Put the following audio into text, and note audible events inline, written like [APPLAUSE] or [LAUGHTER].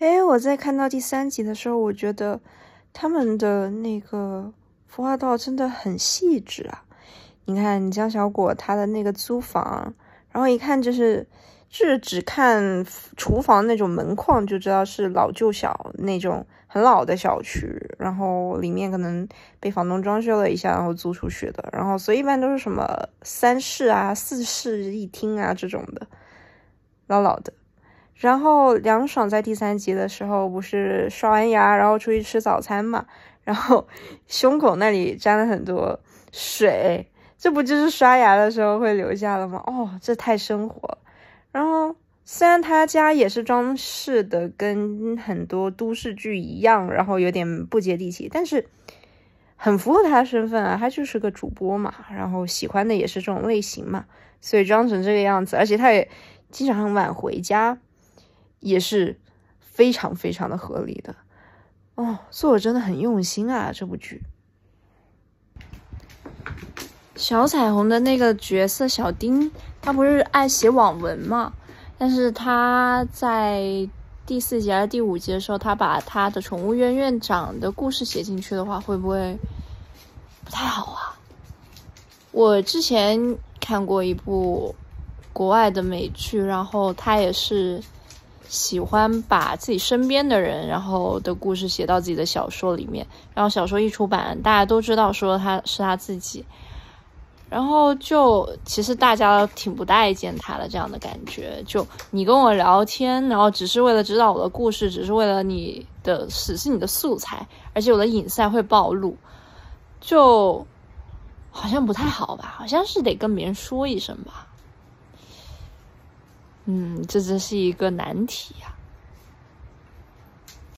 哎，我在看到第三集的时候，我觉得他们的那个服化道真的很细致啊！你看江小果他的那个租房，然后一看就是就是只看厨房那种门框就知道是老旧小那种很老的小区，然后里面可能被房东装修了一下，然后租出去的。然后所以一般都是什么三室啊、四室一厅啊这种的，老老的。然后梁爽在第三集的时候不是刷完牙，然后出去吃早餐嘛，然后 [LAUGHS] 胸口那里沾了很多水，这不就是刷牙的时候会留下的吗？哦，这太生活。然后虽然他家也是装饰的跟很多都市剧一样，然后有点不接地气，但是很符合他的身份啊，他就是个主播嘛，然后喜欢的也是这种类型嘛，所以装成这个样子，而且他也经常很晚回家。也是非常非常的合理的哦，作者真的很用心啊！这部剧，小彩虹的那个角色小丁，他不是爱写网文嘛？但是他在第四集还是第五集的时候，他把他的宠物院院长的故事写进去的话，会不会不太好啊？我之前看过一部国外的美剧，然后他也是。喜欢把自己身边的人，然后的故事写到自己的小说里面，然后小说一出版，大家都知道说他是他自己，然后就其实大家挺不待见他的这样的感觉。就你跟我聊天，然后只是为了知道我的故事，只是为了你的只是你的素材，而且我的隐私会暴露，就好像不太好吧？好像是得跟别人说一声吧。嗯，这真是一个难题呀。